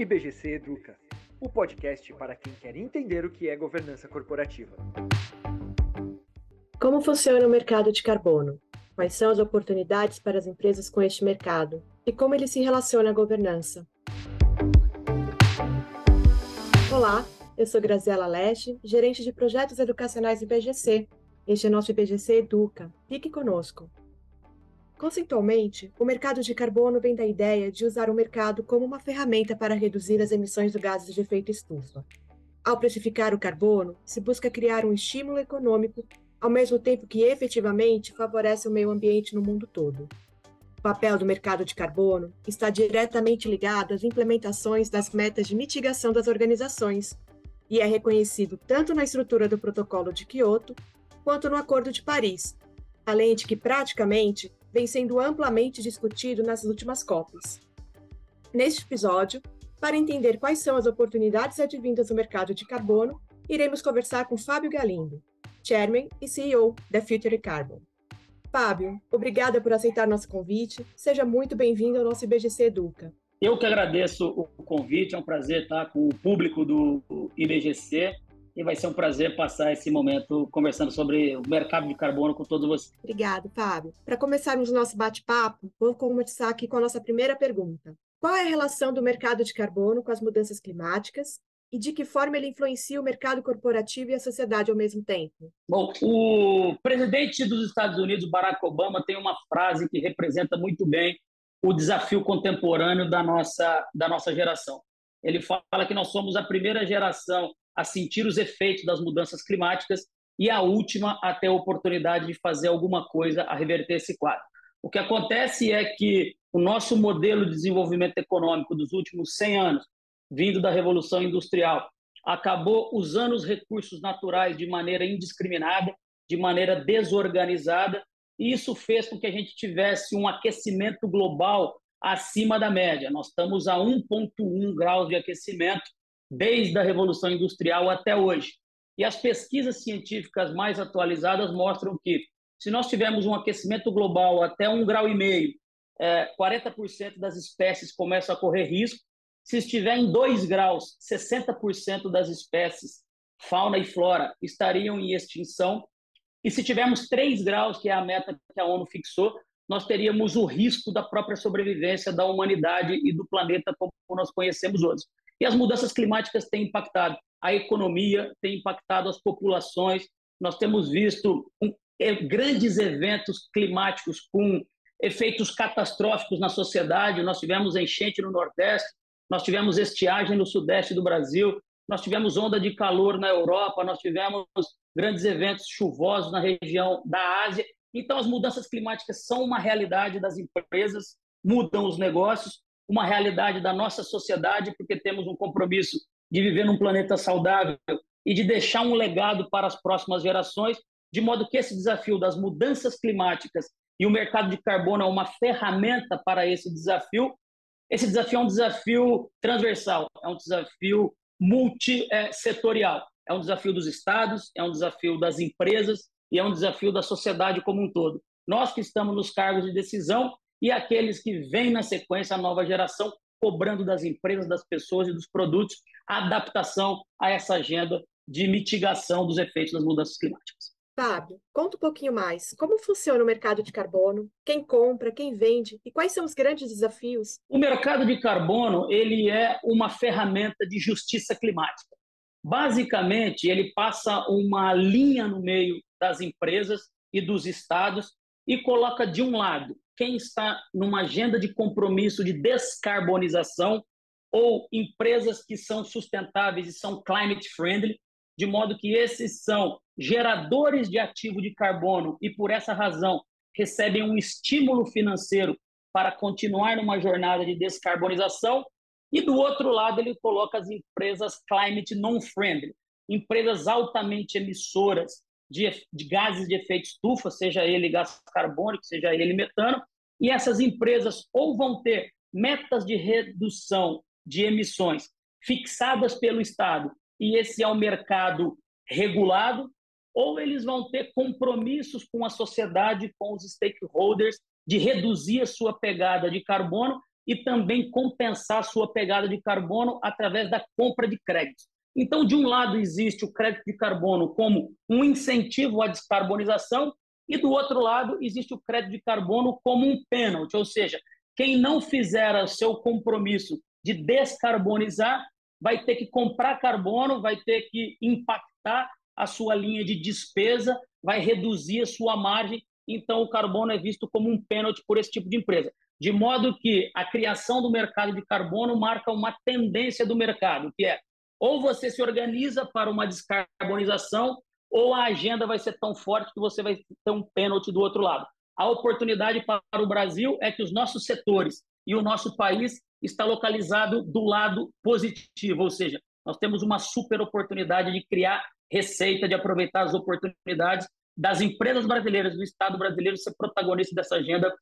IBGC Educa, o podcast para quem quer entender o que é governança corporativa. Como funciona o mercado de carbono? Quais são as oportunidades para as empresas com este mercado? E como ele se relaciona à governança? Olá, eu sou Graziela Leste, gerente de projetos educacionais IBGC. Este é nosso IBGC Educa. Fique conosco. Conceitualmente, o mercado de carbono vem da ideia de usar o mercado como uma ferramenta para reduzir as emissões de gases de efeito estufa. Ao precificar o carbono, se busca criar um estímulo econômico, ao mesmo tempo que efetivamente favorece o meio ambiente no mundo todo. O papel do mercado de carbono está diretamente ligado às implementações das metas de mitigação das organizações e é reconhecido tanto na estrutura do Protocolo de Quioto quanto no Acordo de Paris, além de que praticamente vem sendo amplamente discutido nas últimas COPs. Neste episódio, para entender quais são as oportunidades advindas do mercado de carbono, iremos conversar com Fábio Galindo, Chairman e CEO da Future Carbon. Fábio, obrigada por aceitar nosso convite. Seja muito bem-vindo ao nosso IBGC Educa. Eu que agradeço o convite, é um prazer estar com o público do IBGC e vai ser um prazer passar esse momento conversando sobre o mercado de carbono com todos vocês. Obrigado, Fábio. Para começarmos o nosso bate-papo, vou começar aqui com a nossa primeira pergunta. Qual é a relação do mercado de carbono com as mudanças climáticas e de que forma ele influencia o mercado corporativo e a sociedade ao mesmo tempo? Bom, o presidente dos Estados Unidos, Barack Obama, tem uma frase que representa muito bem o desafio contemporâneo da nossa, da nossa geração. Ele fala que nós somos a primeira geração a sentir os efeitos das mudanças climáticas e a última a ter a oportunidade de fazer alguma coisa a reverter esse quadro. O que acontece é que o nosso modelo de desenvolvimento econômico dos últimos 100 anos, vindo da Revolução Industrial, acabou usando os recursos naturais de maneira indiscriminada, de maneira desorganizada, e isso fez com que a gente tivesse um aquecimento global acima da média. Nós estamos a 1,1 graus de aquecimento, desde a Revolução Industrial até hoje. E as pesquisas científicas mais atualizadas mostram que, se nós tivermos um aquecimento global até um grau e meio, é, 40% das espécies começam a correr risco. Se estiver em 2 graus, 60% das espécies, fauna e flora, estariam em extinção. E se tivermos 3 graus, que é a meta que a ONU fixou, nós teríamos o risco da própria sobrevivência da humanidade e do planeta como nós conhecemos hoje. E as mudanças climáticas têm impactado a economia, têm impactado as populações. Nós temos visto é, grandes eventos climáticos com efeitos catastróficos na sociedade. Nós tivemos enchente no Nordeste, nós tivemos estiagem no Sudeste do Brasil, nós tivemos onda de calor na Europa, nós tivemos grandes eventos chuvosos na região da Ásia. Então, as mudanças climáticas são uma realidade das empresas, mudam os negócios, uma realidade da nossa sociedade, porque temos um compromisso de viver num planeta saudável e de deixar um legado para as próximas gerações, de modo que esse desafio das mudanças climáticas e o mercado de carbono é uma ferramenta para esse desafio. Esse desafio é um desafio transversal, é um desafio multissetorial. É um desafio dos estados, é um desafio das empresas e é um desafio da sociedade como um todo. Nós que estamos nos cargos de decisão e aqueles que vêm na sequência, a nova geração, cobrando das empresas, das pessoas e dos produtos a adaptação a essa agenda de mitigação dos efeitos das mudanças climáticas. Fábio, conta um pouquinho mais. Como funciona o mercado de carbono? Quem compra, quem vende e quais são os grandes desafios? O mercado de carbono ele é uma ferramenta de justiça climática. Basicamente, ele passa uma linha no meio das empresas e dos estados e coloca de um lado quem está numa agenda de compromisso de descarbonização ou empresas que são sustentáveis e são climate friendly, de modo que esses são geradores de ativo de carbono e, por essa razão, recebem um estímulo financeiro para continuar numa jornada de descarbonização. E, do outro lado, ele coloca as empresas climate non-friendly, empresas altamente emissoras de, de gases de efeito estufa, seja ele gás carbônico, seja ele metano, e essas empresas ou vão ter metas de redução de emissões fixadas pelo Estado, e esse é o mercado regulado, ou eles vão ter compromissos com a sociedade, com os stakeholders, de reduzir a sua pegada de carbono e também compensar sua pegada de carbono através da compra de créditos. Então, de um lado, existe o crédito de carbono como um incentivo à descarbonização, e do outro lado, existe o crédito de carbono como um pênalti, ou seja, quem não fizer seu compromisso de descarbonizar vai ter que comprar carbono, vai ter que impactar a sua linha de despesa, vai reduzir a sua margem. Então, o carbono é visto como um pênalti por esse tipo de empresa. De modo que a criação do mercado de carbono marca uma tendência do mercado, que é ou você se organiza para uma descarbonização, ou a agenda vai ser tão forte que você vai ter um pênalti do outro lado. A oportunidade para o Brasil é que os nossos setores e o nosso país está localizado do lado positivo, ou seja, nós temos uma super oportunidade de criar receita, de aproveitar as oportunidades das empresas brasileiras, do Estado brasileiro ser protagonista dessa agenda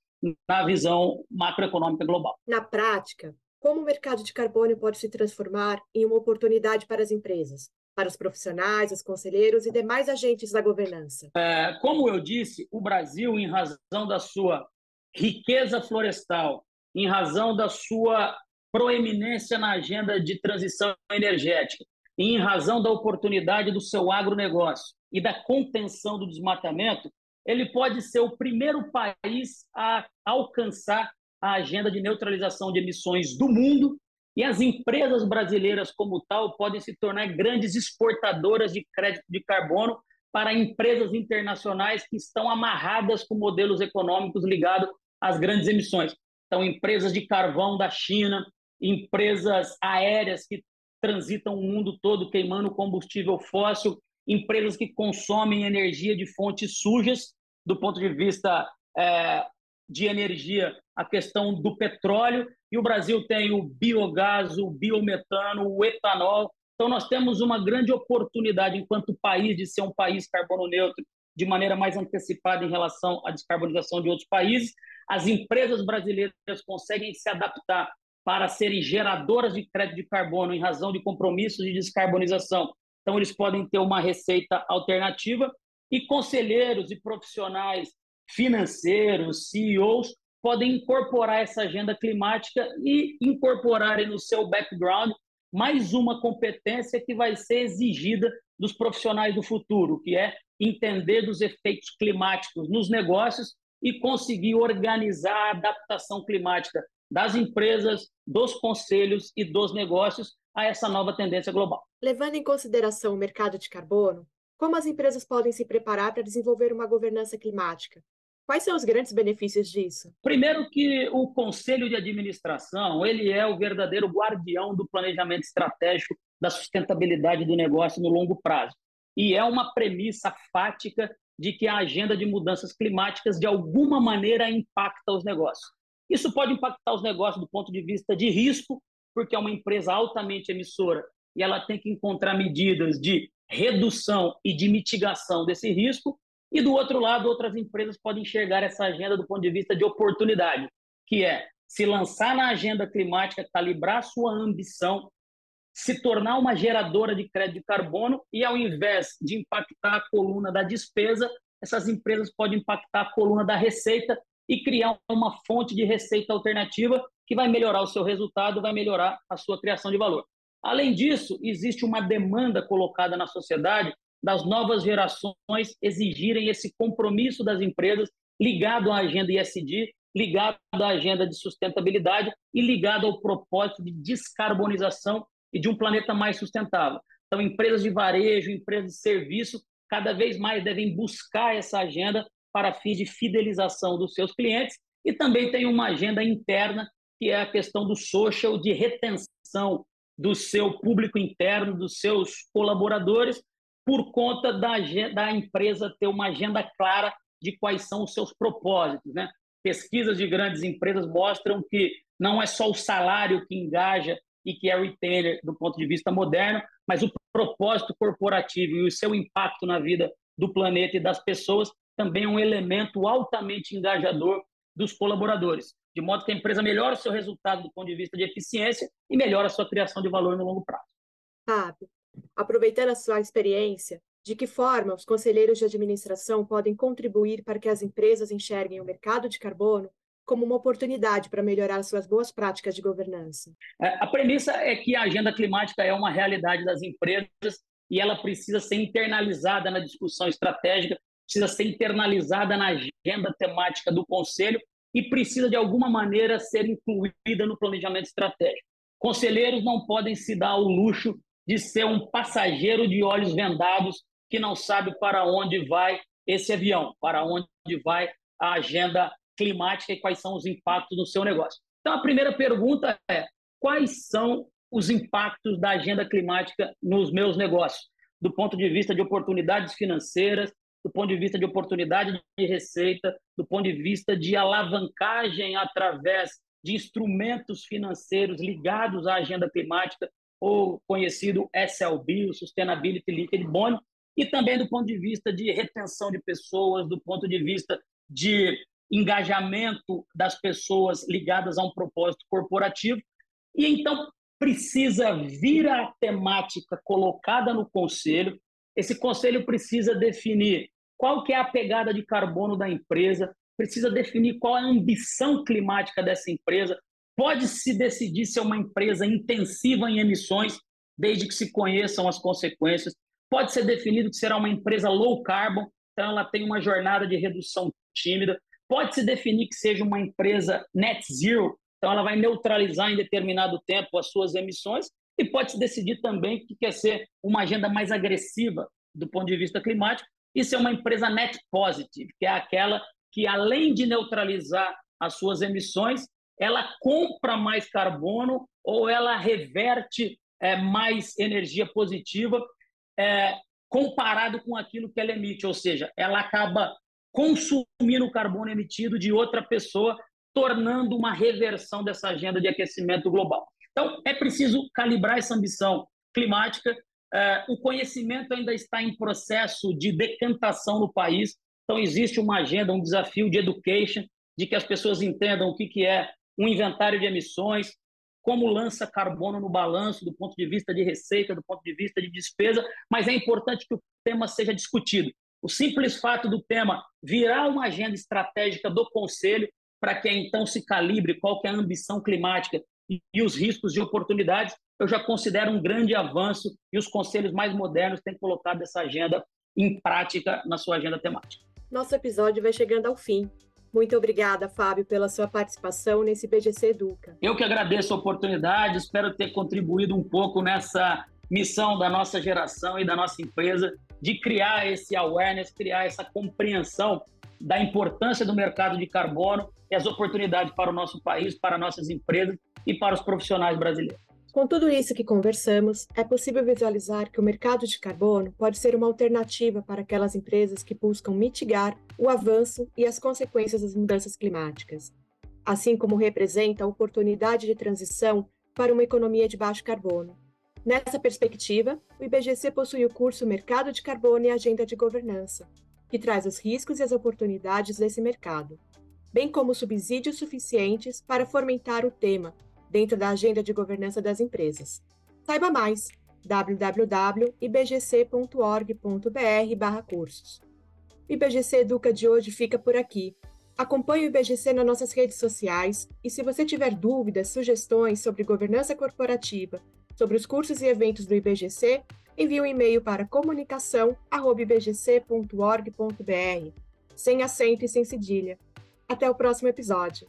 na visão macroeconômica global. Na prática, como o mercado de carbono pode se transformar em uma oportunidade para as empresas, para os profissionais, os conselheiros e demais agentes da governança? É, como eu disse, o Brasil, em razão da sua riqueza florestal, em razão da sua proeminência na agenda de transição energética, em razão da oportunidade do seu agronegócio e da contenção do desmatamento, ele pode ser o primeiro país a alcançar a agenda de neutralização de emissões do mundo e as empresas brasileiras, como tal, podem se tornar grandes exportadoras de crédito de carbono para empresas internacionais que estão amarradas com modelos econômicos ligados às grandes emissões. Então, empresas de carvão da China, empresas aéreas que transitam o mundo todo queimando combustível fóssil, empresas que consomem energia de fontes sujas, do ponto de vista é, de energia, a questão do petróleo, e o Brasil tem o biogás, o biometano, o etanol. Então, nós temos uma grande oportunidade, enquanto país, de ser um país carbono neutro de maneira mais antecipada em relação à descarbonização de outros países. As empresas brasileiras conseguem se adaptar para serem geradoras de crédito de carbono em razão de compromissos de descarbonização. Então, eles podem ter uma receita alternativa e conselheiros e profissionais financeiros, CEOs, podem incorporar essa agenda climática e incorporarem no seu background mais uma competência que vai ser exigida dos profissionais do futuro, que é entender dos efeitos climáticos nos negócios e conseguir organizar a adaptação climática das empresas, dos conselhos e dos negócios a essa nova tendência global. Levando em consideração o mercado de carbono, como as empresas podem se preparar para desenvolver uma governança climática? Quais são os grandes benefícios disso? Primeiro que o conselho de administração, ele é o verdadeiro guardião do planejamento estratégico da sustentabilidade do negócio no longo prazo. E é uma premissa fática de que a agenda de mudanças climáticas de alguma maneira impacta os negócios. Isso pode impactar os negócios do ponto de vista de risco, porque é uma empresa altamente emissora e ela tem que encontrar medidas de redução e de mitigação desse risco, e do outro lado, outras empresas podem enxergar essa agenda do ponto de vista de oportunidade, que é se lançar na agenda climática, calibrar sua ambição, se tornar uma geradora de crédito de carbono e, ao invés de impactar a coluna da despesa, essas empresas podem impactar a coluna da receita e criar uma fonte de receita alternativa que vai melhorar o seu resultado, vai melhorar a sua criação de valor. Além disso, existe uma demanda colocada na sociedade das novas gerações exigirem esse compromisso das empresas ligado à agenda ISD, ligado à agenda de sustentabilidade e ligado ao propósito de descarbonização e de um planeta mais sustentável. Então, empresas de varejo, empresas de serviço, cada vez mais devem buscar essa agenda para fins de fidelização dos seus clientes e também tem uma agenda interna que é a questão do social, de retenção do seu público interno, dos seus colaboradores, por conta da, da empresa ter uma agenda clara de quais são os seus propósitos. Né? Pesquisas de grandes empresas mostram que não é só o salário que engaja e que é retainer do ponto de vista moderno, mas o propósito corporativo e o seu impacto na vida do planeta e das pessoas também é um elemento altamente engajador dos colaboradores, de modo que a empresa melhora o seu resultado do ponto de vista de eficiência e melhora a sua criação de valor no longo prazo. Fábio, Aproveitando a sua experiência, de que forma os conselheiros de administração podem contribuir para que as empresas enxerguem o mercado de carbono como uma oportunidade para melhorar suas boas práticas de governança? É, a premissa é que a agenda climática é uma realidade das empresas e ela precisa ser internalizada na discussão estratégica, precisa ser internalizada na agenda temática do Conselho e precisa, de alguma maneira, ser incluída no planejamento estratégico. Conselheiros não podem se dar o luxo de ser um passageiro de olhos vendados que não sabe para onde vai esse avião, para onde vai a agenda climática e quais são os impactos no seu negócio. Então, a primeira pergunta é: quais são os impactos da agenda climática nos meus negócios, do ponto de vista de oportunidades financeiras, do ponto de vista de oportunidade de receita, do ponto de vista de alavancagem através de instrumentos financeiros ligados à agenda climática, ou conhecido SLB, o Sustainability Liquid Bond, e também do ponto de vista de retenção de pessoas, do ponto de vista de engajamento das pessoas ligadas a um propósito corporativo. E então precisa vir a temática colocada no conselho. Esse conselho precisa definir qual que é a pegada de carbono da empresa, precisa definir qual é a ambição climática dessa empresa. Pode se decidir ser uma empresa intensiva em emissões, desde que se conheçam as consequências. Pode ser definido que será uma empresa low carbon, então ela tem uma jornada de redução tímida. Pode-se definir que seja uma empresa net zero, então ela vai neutralizar em determinado tempo as suas emissões, e pode-se decidir também que quer ser uma agenda mais agressiva do ponto de vista climático e ser uma empresa net positive, que é aquela que, além de neutralizar as suas emissões, ela compra mais carbono ou ela reverte é, mais energia positiva é, comparado com aquilo que ela emite, ou seja, ela acaba consumindo o carbono emitido de outra pessoa, tornando uma reversão dessa agenda de aquecimento global. Então, é preciso calibrar essa ambição climática. É, o conhecimento ainda está em processo de decantação no país, então existe uma agenda, um desafio de education, de que as pessoas entendam o que, que é um inventário de emissões, como lança carbono no balanço do ponto de vista de receita, do ponto de vista de despesa, mas é importante que o tema seja discutido. O simples fato do tema virar uma agenda estratégica do Conselho para que então se calibre qual é a ambição climática e os riscos e oportunidades, eu já considero um grande avanço e os conselhos mais modernos têm colocado essa agenda em prática na sua agenda temática. Nosso episódio vai chegando ao fim. Muito obrigada, Fábio, pela sua participação nesse BGC Educa. Eu que agradeço a oportunidade, espero ter contribuído um pouco nessa missão da nossa geração e da nossa empresa de criar esse awareness, criar essa compreensão da importância do mercado de carbono e as oportunidades para o nosso país, para nossas empresas e para os profissionais brasileiros. Com tudo isso que conversamos, é possível visualizar que o mercado de carbono pode ser uma alternativa para aquelas empresas que buscam mitigar o avanço e as consequências das mudanças climáticas, assim como representa a oportunidade de transição para uma economia de baixo carbono. Nessa perspectiva, o IBGC possui o curso Mercado de Carbono e Agenda de Governança, que traz os riscos e as oportunidades desse mercado, bem como subsídios suficientes para fomentar o tema dentro da agenda de governança das empresas. Saiba mais www.ibgc.org.br/cursos. O IBGC Educa de hoje fica por aqui. Acompanhe o IBGC nas nossas redes sociais e se você tiver dúvidas, sugestões sobre governança corporativa, sobre os cursos e eventos do IBGC, envie um e-mail para comunicação@ibgc.org.br, sem acento e sem cedilha. Até o próximo episódio.